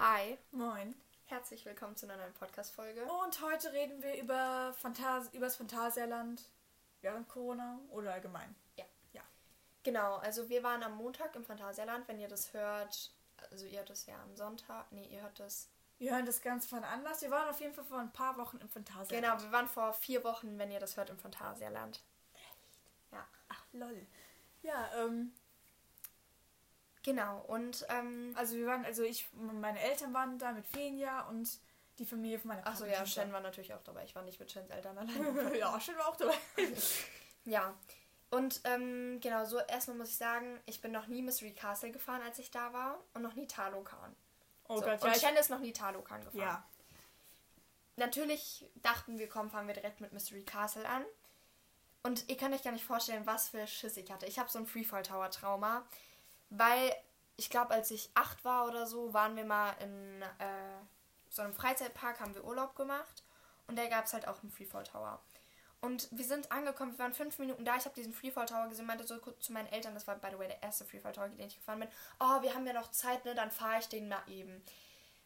Hi. Moin. Herzlich willkommen zu einer neuen Podcast-Folge. Und heute reden wir über Phantas übers Phantasialand während Corona oder allgemein. Ja. Ja. Genau, also wir waren am Montag im Phantasialand. Wenn ihr das hört, also ihr hört das ja am Sonntag. Nee, ihr hört das. Wir hören das ganz von anders. Wir waren auf jeden Fall vor ein paar Wochen im Phantasialand. Genau, wir waren vor vier Wochen, wenn ihr das hört, im Phantasialand. Echt? Ja. Ach, lol. Ja, ähm. Genau, und ähm, Also wir waren, also ich, meine Eltern waren da mit Fenja und die Familie von meiner Achso, ja. Shen war natürlich auch dabei. Ich war nicht mit Shens Eltern allein. ja, Shen war auch dabei. ja. Und ähm, genau, so erstmal muss ich sagen, ich bin noch nie Mystery Castle gefahren, als ich da war. Und noch nie Talokan. Oh so. Gott, und ja. Shen ist noch nie Talokan gefahren. ja. Natürlich dachten wir, komm, fangen wir direkt mit Mystery Castle an. Und ihr könnt euch gar nicht vorstellen, was für Schiss ich hatte. Ich habe so ein Freefall Tower Trauma, weil ich glaube, als ich acht war oder so, waren wir mal in äh, so einem Freizeitpark, haben wir Urlaub gemacht und da gab es halt auch einen Freefall Tower. Und wir sind angekommen, wir waren fünf Minuten da. Ich habe diesen Freefall Tower gesehen, meinte so kurz zu meinen Eltern, das war by the way der erste Freefall Tower, den ich gefahren bin. Oh, wir haben ja noch Zeit, ne? Dann fahre ich den mal eben.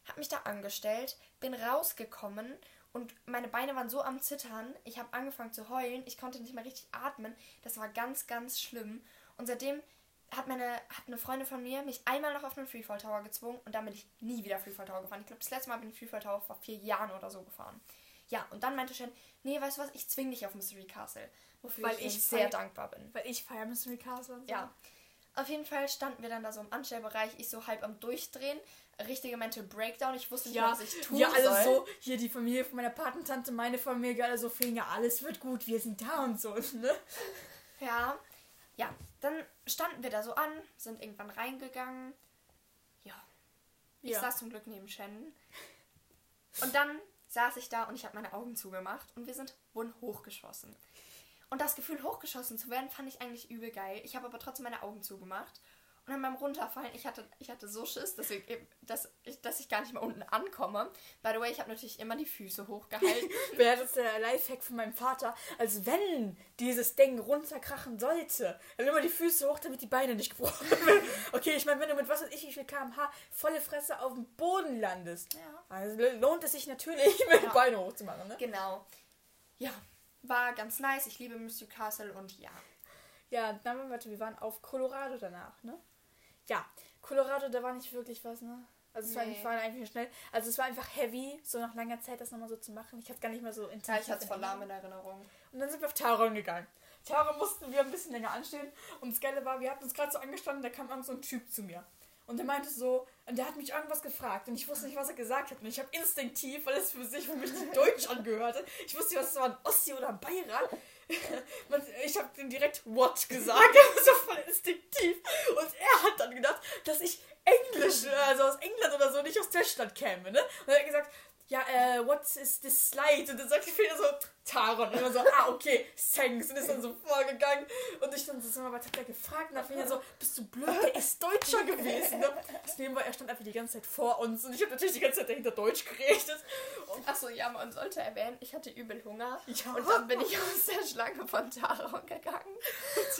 Hab mich da angestellt, bin rausgekommen und meine Beine waren so am Zittern. Ich habe angefangen zu heulen. Ich konnte nicht mehr richtig atmen. Das war ganz, ganz schlimm. Und seitdem hat meine hat eine Freundin von mir mich einmal noch auf einen Freefall Tower gezwungen und dann bin ich nie wieder Freefall Tower gefahren. Ich glaube, das letzte Mal bin ich Freefall Tower vor vier Jahren oder so gefahren. Ja, und dann meinte Shen, nee, weißt du was, ich zwing dich auf Mystery Castle. Wofür Weil ich, ich sehr dankbar bin. Weil ich feiere Mystery Castle und so. Ja. Auf jeden Fall standen wir dann da so im Anstellbereich, ich so halb am Durchdrehen. Richtige Mental Breakdown. Ich wusste nicht, Ja, was ich tun ja, alle soll. so, hier die Familie von meiner Patentante, meine Familie, alle so, Finja, alles wird gut, wir sind da und so, ne? Ja. Ja, dann standen wir da so an, sind irgendwann reingegangen. Ja. Ich Ja. saß zum Glück neben Shannon. Und dann saß ich da und ich habe meine Augen zugemacht und wir sind wurden hochgeschossen. Und das Gefühl, hochgeschossen zu werden, fand ich eigentlich übel geil. Ich habe aber trotzdem meine Augen zugemacht. Und dann beim Runterfallen, ich hatte, ich hatte so Schiss, dass ich, dass, ich, dass ich gar nicht mehr unten ankomme. By the way, ich habe natürlich immer die Füße hochgehalten. Wäre das der Lifehack von meinem Vater, als wenn dieses Ding runterkrachen sollte, dann immer die Füße hoch, damit die Beine nicht gebrochen werden. Okay, ich meine, wenn du mit was weiß ich, wie viel kmh volle Fresse auf dem Boden landest, Ja. also lohnt es sich natürlich, mit die Ja. Beine hochzumachen, ne? genau. Ja, war ganz nice. Ich liebe Mystery Castle und ja. Ja, dann, warte, wir waren auf Colorado danach, ne? Ja, Colorado, da war nicht wirklich was, ne? Also es war, Nee. eigentlich, war eigentlich schnell. Also es war einfach heavy, so nach langer Zeit das nochmal so zu machen. Ich hatte gar nicht mehr so intensiv. Ja, ich hatte es voll lahm in Erinnerung. Und dann sind wir auf Taron gegangen. Taron mussten wir ein bisschen länger anstehen. Und das Geile war, wir hatten uns gerade so angestanden, da kam irgend so ein Typ zu mir. Und der meinte so, und der hat mich irgendwas gefragt und ich wusste nicht, was er gesagt hat. Und ich habe instinktiv, weil es für sich für mich Deutsch angehörte, ich wusste nicht, was es war, ein Ossi oder ein Bayer. Ich habe den direkt What gesagt, so voll instinktiv. Und er hat dann gedacht, dass ich Englisch, also aus England oder so, nicht aus Deutschland käme, ne? Und er hat gesagt, ja, äh, what is this slide? Und dann sagt ich wieder so, Taron. Und immer so, ah, okay, thanks. Und ist dann so vorgegangen. Und ich dann so, sag mal, was hat er gefragt? Und dann fing er so, bist du blöd? Der ist Deutscher gewesen. Ne? Problem war, er stand einfach die ganze Zeit vor uns. Und ich habe natürlich die ganze Zeit dahinter Deutsch geredet. Achso, ja, man sollte erwähnen, ich hatte übel Hunger. Ja. Und dann bin ich aus der Schlange von Taron gegangen.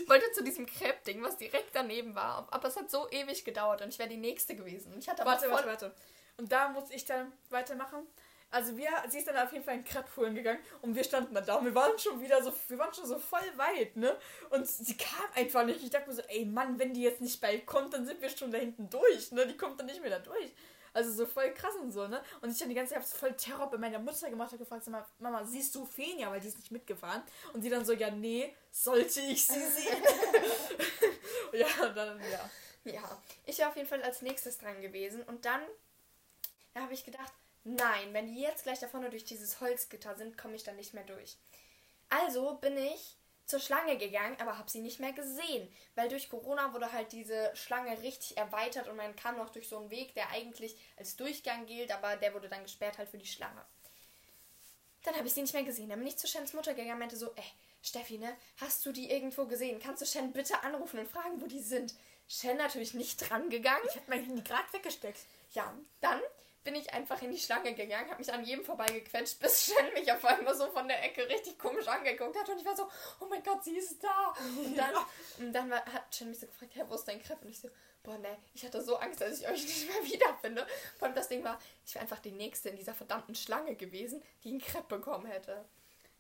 Wollte zu diesem Crepe-Ding, was direkt daneben war. Aber es hat so ewig gedauert und ich wäre die Nächste gewesen. Ich hatte aber warte, voll... warte, warte. Und da muss ich dann weitermachen. Also wir, sie ist dann auf jeden Fall in Crepe holen gegangen und wir standen dann da und wir waren schon wieder so, wir waren schon so voll weit, ne? Und sie kam einfach nicht. Ich dachte mir so, ey Mann, wenn die jetzt nicht bald kommt, dann sind wir schon da hinten durch, ne? Die kommt dann nicht mehr da durch. Also so voll krass und so, ne? Und ich dann die ganze Zeit voll Terror bei meiner Mutter gemacht und gefragt, Mama, siehst du Fenja, weil die ist nicht mitgefahren? Und sie dann so, ja, nee, sollte ich sie sehen? ja, dann, ja. Ja, ich wäre auf jeden Fall als nächstes dran gewesen. Und dann da habe ich gedacht, nein, wenn die jetzt gleich da vorne durch dieses Holzgitter sind, komme ich dann nicht mehr durch. Also bin ich zur Schlange gegangen, aber habe sie nicht mehr gesehen, weil durch Corona wurde halt diese Schlange richtig erweitert und man kam noch durch so einen Weg, der eigentlich als Durchgang gilt, aber der wurde dann gesperrt halt für die Schlange. Dann habe ich sie nicht mehr gesehen. Dann bin ich zu Shens Mutter gegangen und meinte so, ey, Steffi, ne, hast du die irgendwo gesehen? Kannst du Shen bitte anrufen und fragen, wo die sind? Shen natürlich nicht dran gegangen. Ich hab mein Handy gerade weggesteckt. Ja, dann bin ich einfach in die Schlange gegangen, habe mich an jedem vorbeigequetscht, bis Shen mich auf einmal so von der Ecke richtig komisch angeguckt hat und ich war so, oh mein Gott, sie ist da. Und dann, und dann war, hat Shen mich so gefragt, hey, wo ist dein Crepe? Und ich so, boah, ne, ich hatte so Angst, dass ich euch nicht mehr wiederfinde. Vor allem das Ding war, ich wäre einfach die Nächste in dieser verdammten Schlange gewesen, die einen Crepe bekommen hätte.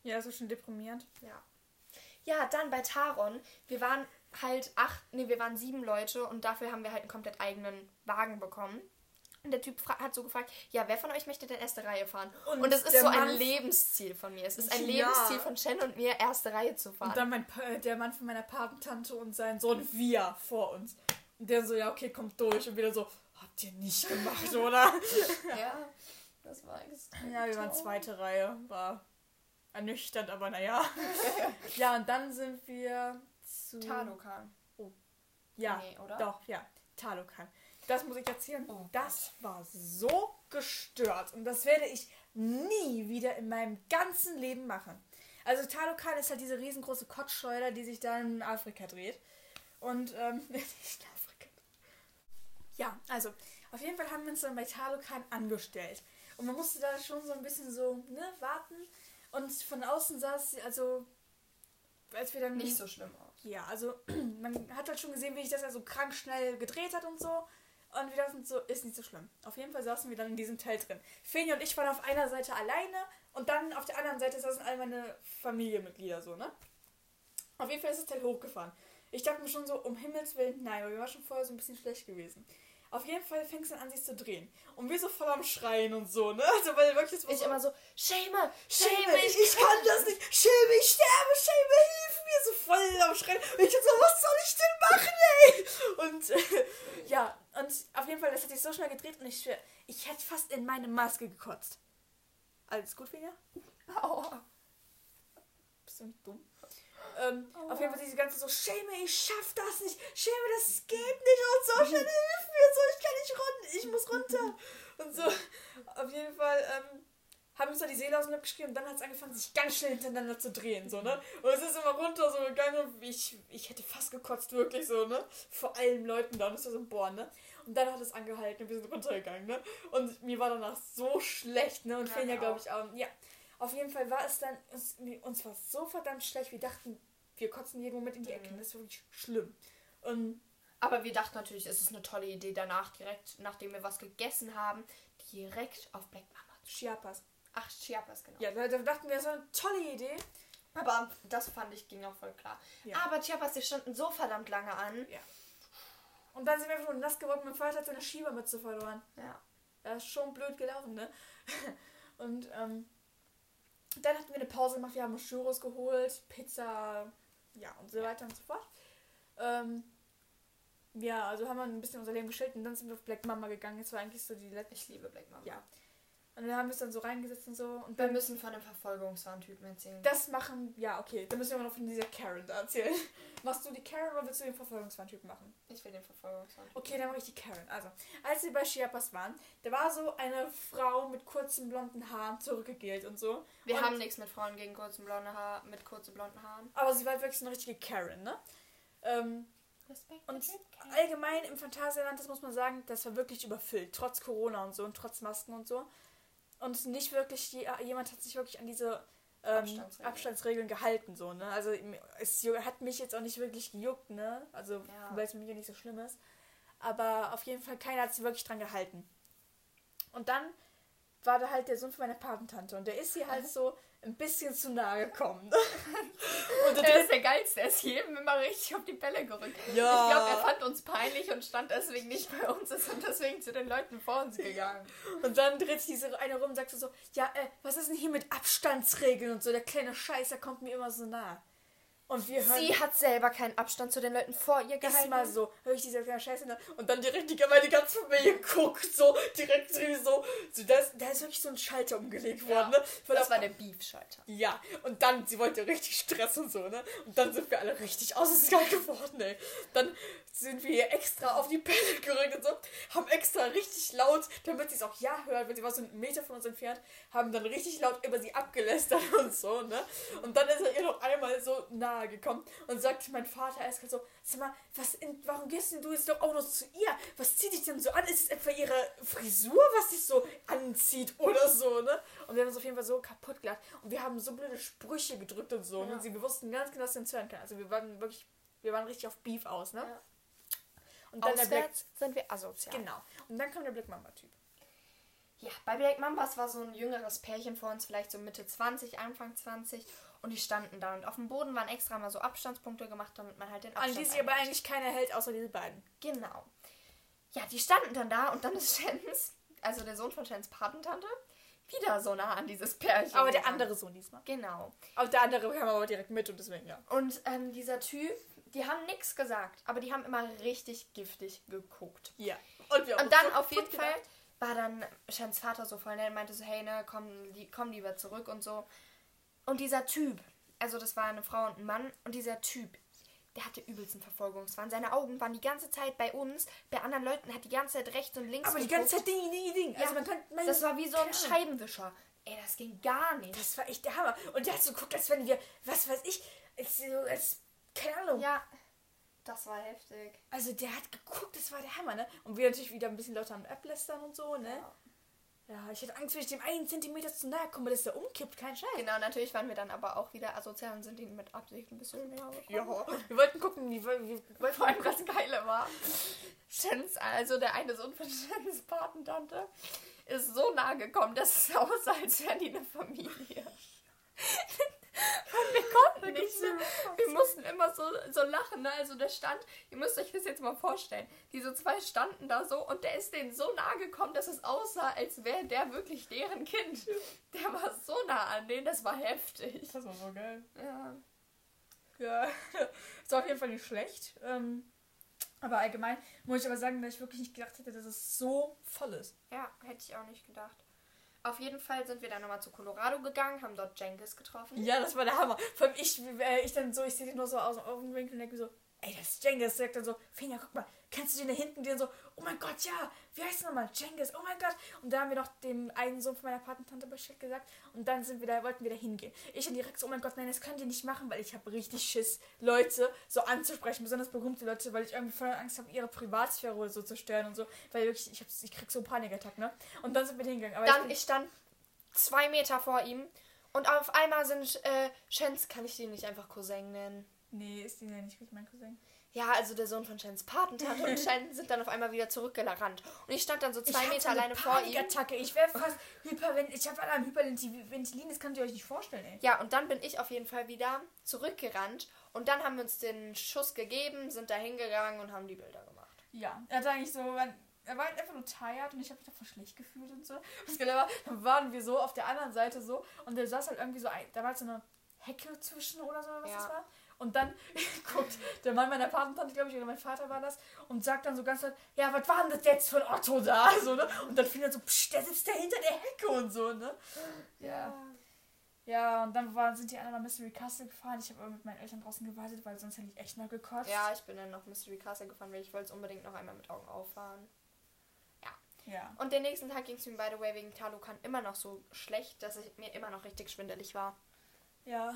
Ja, so schon deprimierend. Ja. Ja, dann bei Taron, wir waren halt acht, nee, wir waren sieben Leute und dafür haben wir halt einen komplett eigenen Wagen bekommen. Und der Typ hat so gefragt, ja, wer von euch möchte denn erste Reihe fahren? Und, und das ist so ein Lebensziel von mir. Es ist ein ja. Lebensziel von Chen und mir, erste Reihe zu fahren. Und dann mein, der Mann von meiner Patentante und sein Sohn Wir vor uns. Und der so, ja, okay, kommt durch. Und wieder so, habt ihr nicht gemacht, oder? ja, das war extrem Ja, wir waren zweite Reihe. War ernüchternd, aber naja. ja, und dann sind wir zu... Talokan. Oh. Ja, nee, oder? doch, ja. Talokan. Das muss ich erzählen. Oh, das war so gestört. Und das werde ich nie wieder in meinem ganzen Leben machen. Also Talokan ist halt diese riesengroße Kottschleuder, die sich dann in Afrika dreht. Und, ähm, nicht Afrika. Ja, also, auf jeden Fall haben wir uns dann bei Talokan angestellt. Und man musste da schon so ein bisschen so, ne, warten. Und von außen sah es, also, als wir dann... Nicht so schlimm aus. Ja, also, man hat halt schon gesehen, wie ich das also krank schnell gedreht hat und so. Und wir dachten so, ist nicht so schlimm. Auf jeden Fall saßen wir dann in diesem Teil drin. Feni und ich waren auf einer Seite alleine und dann auf der anderen Seite saßen all meine Familienmitglieder so, ne? Auf jeden Fall ist das Teil hochgefahren. Ich dachte mir schon so, um Himmels Willen, nein, weil wir waren schon vorher so ein bisschen schlecht gewesen. Auf jeden Fall fängt es dann an, sich zu drehen. Und wir so voll am Schreien und so, ne? Also, weil wirklich so. Ich immer so, Schäme, Schäme, ich, ich kann das nicht, Schäme, ich sterbe, Schäme, hilf mir, so voll am Schreien. Und ich so, was soll ich denn machen, ey? Und, äh, ja, und auf jeden Fall, das hat sich so schnell gedreht und ich, ich hätte fast in meine Maske gekotzt. Alles gut, Finja? Aua. Bist du nicht dumm? Ähm, oh. Auf jeden Fall diese ganze so, Schäme, ich schaff das nicht, Schäme, das geht nicht und so, schnell hilf mir, so, ich kann nicht runter, ich muss runter. Und so, auf jeden Fall, ähm, haben uns da die Seele aus dem Leib geschrieben und dann hat es angefangen, sich ganz schnell hintereinander zu drehen, so, ne? Und es ist immer runter so gegangen, ich, ich hätte fast gekotzt, wirklich so, ne? Vor allen Leuten da, und es war so, boah, ne? Und dann hat es angehalten und wir sind runtergegangen, ne? Und mir war danach so schlecht, ne? Und ja, ja glaube ich, auch. Ja, auf jeden Fall war es dann, uns, uns war so verdammt schlecht, wir dachten, wir kotzen jeden Moment in die Ecke. Mhm. Das ist wirklich schlimm. Und aber wir dachten natürlich, es ist eine tolle Idee, danach direkt, nachdem wir was gegessen haben, direkt auf Black Mama. Chiapas. Ach, Chiapas, genau. Ja, da dachten wir, das war eine tolle Idee. Aber das fand ich, ging auch voll klar. Ja. Aber Chiapas, die standen so verdammt lange an. Ja. Und dann sind wir einfach nur nass geworden. Mein Vater hat seine Schiebermütze verloren. Ja. Das ist schon blöd gelaufen, ne? Und, ähm, dann hatten wir eine Pause gemacht, wir haben Churros geholt, Pizza, ja und so weiter und so fort. Ähm, ja, also haben wir ein bisschen unser Leben geschildert und dann sind wir auf Black Mama gegangen. Jetzt war eigentlich so die letzte. Ich liebe Black Mama. Ja. Und dann haben wir es dann so reingesetzt und so. Und wir müssen von dem Verfolgungswarntypen erzählen. Das machen, ja, okay. Dann müssen wir noch von dieser Karen da erzählen. Machst du die Karen oder willst du den Verfolgungswarntypen machen? Ich will den Verfolgungswarntypen. Okay, dann mache ich die Karen. Also, als wir bei Chiapas waren, da war so eine Frau mit kurzen blonden Haaren zurückgegelt und so. Wir und haben nichts mit Frauen gegen kurzen blonde Haar, mit kurzen blonden Haaren. Aber sie war wirklich so eine richtige Karen, ne? Ähm, Respekt. Und allgemein im Phantasialand, das muss man sagen, das war wirklich überfüllt. Trotz Corona und so und trotz Masken und so und nicht wirklich, jemand hat sich wirklich an diese ähm, Abstandsregeln. Abstandsregeln. gehalten, so, ne? Also es hat mich jetzt auch nicht wirklich gejuckt, ne? Also, ja. weil es mir nicht so schlimm ist. Aber auf jeden Fall, keiner hat sich wirklich dran gehalten. Und dann war da halt der Sohn von meiner Patentante und der ist hier halt so ein bisschen zu nahe gekommen. und er ist der Geilste, er ist jedem immer richtig auf die Bälle gerückt. Ja. Ich glaube, er fand uns peinlich und stand deswegen nicht bei uns, ist und deswegen zu den Leuten vor uns gegangen. Und dann dreht sich diese eine rum und sagt so, ja, äh, was ist denn hier mit Abstandsregeln und so, der kleine Scheißer kommt mir immer so nah. Und wir hören. Sie hat selber keinen Abstand zu den Leuten vor ihr gehalten. Ist mal so, höre ich diese kleine Scheiße und dann direkt die, meine ganze Familie guckt, so direkt so. so da, ist, da ist wirklich so ein Schalter umgelegt ja, worden, ne? Weil das war der Beef-Schalter. Ja, und dann, sie wollte richtig Stress und so, ne? Und dann sind wir alle richtig ausgegangen geworden, ey. Dann sind wir hier extra auf die Pelle gerückt und so, haben extra richtig laut, damit sie es auch ja hört, wenn sie war so einen Meter von uns entfernt, haben dann richtig laut über sie abgelästert und so, ne? Und dann ist er ihr noch einmal so nahe gekommen und sagt mein Vater eiskalt so, sag mal, was in, warum gehst denn du jetzt doch auch noch zu ihr? Was zieht dich denn so an? Ist es etwa ihre Frisur, was dich so zieht oder so, ne? Und wir haben uns auf jeden Fall so kaputt gelacht. Und wir haben so blöde Sprüche gedrückt und so. Ja. Und sie, wir wussten ganz genau, dass sie uns hören kann. Also wir waren wirklich, wir waren richtig auf Beef aus, ne? Ja. Und dann der Black, Auswärts sind wir asozial. genau. Und dann kam der Black Mamba-Typ. Ja, bei Black Mambas war so ein jüngeres Pärchen vor uns, vielleicht so Mitte 20, Anfang 20. Und die standen da. Und auf dem Boden waren extra mal so Abstandspunkte gemacht, damit man halt den An Abstand die sich aber eigentlich keiner hält, außer diese beiden. Genau. Ja, die standen dann da und dann ist Shens, also der Sohn von Shens Patentante, wieder so nah an dieses Pärchen. Aber der andere Sohn diesmal. Genau. Aber der andere kam aber direkt mit und deswegen, ja. Und ähm, dieser Typ, die haben nichts gesagt, aber die haben immer richtig giftig geguckt. Ja. Und, wir Und dann auf jeden Fall war dann Shans Vater so voll nett, meinte so, hey, ne, komm, li komm lieber zurück und so. Und dieser Typ, also das war eine Frau und ein Mann, und dieser Typ, der hatte übelsten Verfolgungswahn. Seine Augen waren die ganze Zeit bei uns, bei anderen Leuten hat die ganze Zeit rechts und links Aber die geguckt. ganze Zeit Ding, Ding, Ding. Ja, Also man kann, man, das war wie so ein. Scheibenwischer. Ey, das ging gar nicht. Das war echt der Hammer. Und der hat so geguckt, als wenn wir, was weiß ich, als, so, als keine Ahnung. ja, das war heftig. Also der hat geguckt, das war der Hammer, ne? Und wir natürlich wieder ein bisschen lauter am Ablästern und so, ne? Ja. Ja, ich hatte Angst, wenn ich dem einen Zentimeter zu nahe komme, dass der umkippt, kein Scheiß. Genau, natürlich waren wir dann aber auch wieder asozial und sind ihnen mit Absicht ein bisschen näher gekommen. Ja, wir wollten gucken, wie, wie, wie Vor allem das Geile war, Shens, also der eine Sohn von Shens Patentante, ist so nah gekommen, dass es aussah, als wären die eine Familie. Wir konnten nicht mehr. Wir mussten immer so, so lachen. Ne? Also der stand, ihr müsst euch das jetzt mal vorstellen. Diese zwei standen da so und der ist denen so nah gekommen, dass es aussah, als wäre der wirklich deren Kind. Der war so nah an denen, das war heftig. Das war so geil. Ja. Ja, ist auf jeden Fall nicht schlecht. Ähm, aber allgemein muss ich aber sagen, dass ich wirklich nicht gedacht hätte, dass es so voll ist. Ja, hätte ich auch nicht gedacht. Auf jeden Fall sind wir dann nochmal zu Colorado gegangen, haben dort Jenkins getroffen. Ja, das war der Hammer. Vor allem ich, äh, ich dann so, ich sehe den nur so aus dem Augenwinkel und denke so, ey, das ist Jengis. Sagt dann so, Finja, guck mal, kennst du den da hinten? Den so, oh mein Gott, ja, wie heißt der nochmal? Jengis, oh mein Gott. Und da haben wir noch dem einen Sohn von meiner Patentante Bescheid gesagt und dann sind wir da, wollten wir da hingehen. Ich dann direkt so, oh mein Gott, nein, das könnt ihr nicht machen, weil ich habe richtig Schiss, Leute so anzusprechen, besonders berühmte Leute, weil ich irgendwie voll Angst habe, ihre Privatsphäre oder so zu stören und so, weil wirklich, ich, hab, ich krieg so Panikattacken, ne? Und dann sind wir da hingegangen. Aber Dann, bin- ich stand zwei Meter vor ihm und auf einmal sind äh, Shens, kann ich den nicht einfach Cousin nennen? Nee, ist die ja nicht richtig mein Cousin. Ja, also der Sohn von Shens Patentante und Shen sind dann auf einmal wieder zurückgerannt. Und ich stand dann so zwei ich Meter hatte alleine eine vor ihm. Panikattacke. Ich wäre fast hyperventil. Ich habe Alarm Hyperventilin, das könnt ihr euch nicht vorstellen, ey. Ja, und dann bin ich auf jeden Fall wieder zurückgerannt. Und dann haben wir uns den Schuss gegeben, sind da hingegangen und haben die Bilder gemacht. Ja, er hat eigentlich so, er war halt einfach nur tired und ich habe mich davon schlecht gefühlt und so. War, dann waren wir so auf der anderen Seite so und der saß halt irgendwie so, ein, da war halt so eine Hecke zwischen oder so, was Ja. das war. Und dann guckt der Mann meiner Patentante, glaube ich, oder mein Vater war das, und sagt dann so ganz laut, ja, was war denn das jetzt von Otto da? So, ne? Und dann fiel er so, psch, der sitzt da hinter der Hecke und so, ne? Ja. Ja, und dann war, sind die anderen nach Mystery Castle gefahren. Ich habe aber mit meinen Eltern draußen gewartet, weil sonst hätte ich echt mal gekotzt. Ja, ich bin dann noch Mystery Castle gefahren, weil ich wollte es unbedingt noch einmal mit Augen auffahren. Ja. Und den nächsten Tag ging es mir, by the way, wegen Talokan immer noch so schlecht, dass ich mir immer noch richtig schwindelig war. Ja.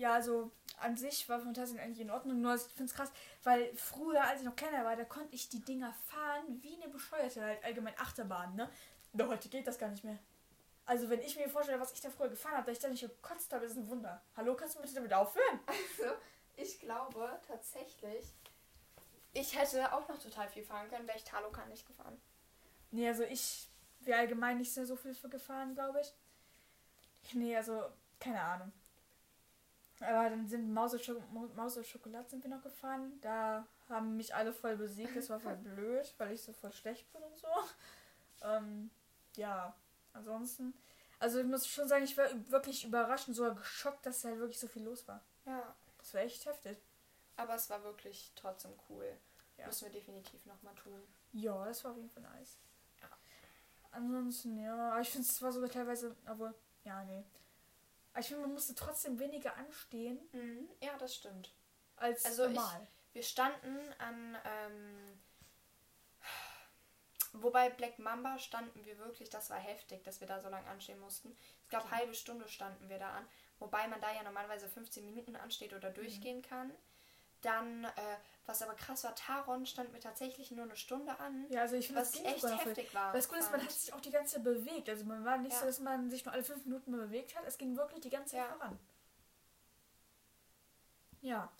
Ja, also an sich war Phantasien eigentlich in Ordnung, nur ich finde es krass, weil früher, als ich noch kleiner war, da konnte ich die Dinger fahren wie eine Bescheuerte, halt allgemein Achterbahn, ne? Aber heute geht das gar nicht mehr. Also wenn ich mir vorstelle, was ich da früher gefahren habe, dass ich da nicht gekotzt habe, ist ein Wunder. Hallo, kannst du bitte damit aufhören? Also, ich glaube tatsächlich, ich hätte auch noch total viel fahren können, wäre ich Talokan nicht gefahren. Nee, also ich wäre allgemein nicht so, so viel für gefahren, glaube ich. Nee, also keine Ahnung. Aber dann sind Maus und, Schoko Maus und Schokolade sind wir noch gefahren. Da haben mich alle voll besiegt. Das war voll blöd, weil ich so voll schlecht bin und so. Ähm, ja, ansonsten. Also ich muss schon sagen, ich war wirklich überraschend, sogar geschockt, dass halt wirklich so viel los war. Ja. Das war echt heftig. Aber es war wirklich trotzdem cool. Ja. Müssen wir definitiv nochmal tun. Ja, das war auf jeden Fall nice. Ja. Ansonsten, ja, ich finde es war sogar teilweise, obwohl, ja, nee. Aber ich finde, man musste trotzdem weniger anstehen Ja, das stimmt. als Also ich- normal. Wir standen an, ähm, wobei Black Mamba standen wir wirklich, das war heftig, dass wir da so lange anstehen mussten. Ich glaube, halbe Stunde standen wir da an, wobei man da ja normalerweise 15 Minuten ansteht oder durchgehen kann. Dann, äh, was aber krass war, Taron stand mir tatsächlich nur eine Stunde an. Ja, also ich finde, was das echt heftig war. Das Gute ist, man hat sich auch die ganze Zeit bewegt. Also man war nicht Ja. so, dass man sich nur alle fünf Minuten mal bewegt hat. Es ging wirklich die ganze Zeit Ja. voran. Ja.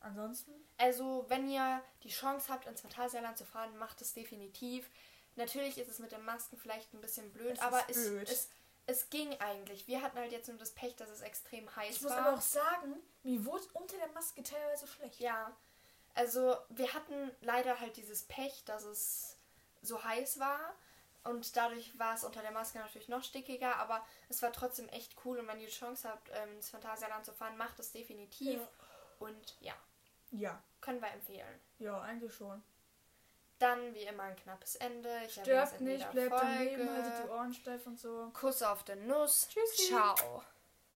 Ansonsten. Also, wenn ihr die Chance habt, ins Phantasialand zu fahren, macht es definitiv. Natürlich ist es mit den Masken vielleicht ein bisschen blöd, Es aber ist es, blöd. es, es ging eigentlich. Wir hatten halt jetzt nur das Pech, dass es extrem heiß Ich muss war. aber auch sagen, mir wurde unter der Maske teilweise schlecht. Ja, also wir hatten leider halt dieses Pech, dass es so heiß war. Und dadurch war es unter der Maske natürlich noch stickiger, aber es war trotzdem echt cool. Und wenn ihr die Chance habt, ähm, ins Phantasialand zu fahren, macht es definitiv. Ja. Und ja, Ja. können wir empfehlen. Ja, eigentlich schon. Dann wie immer ein knappes Ende. Ich in nicht, am Folge. Leben, haltet die Ohren steif und so. Kuss auf der Nuss. Tschüssi. Ciao.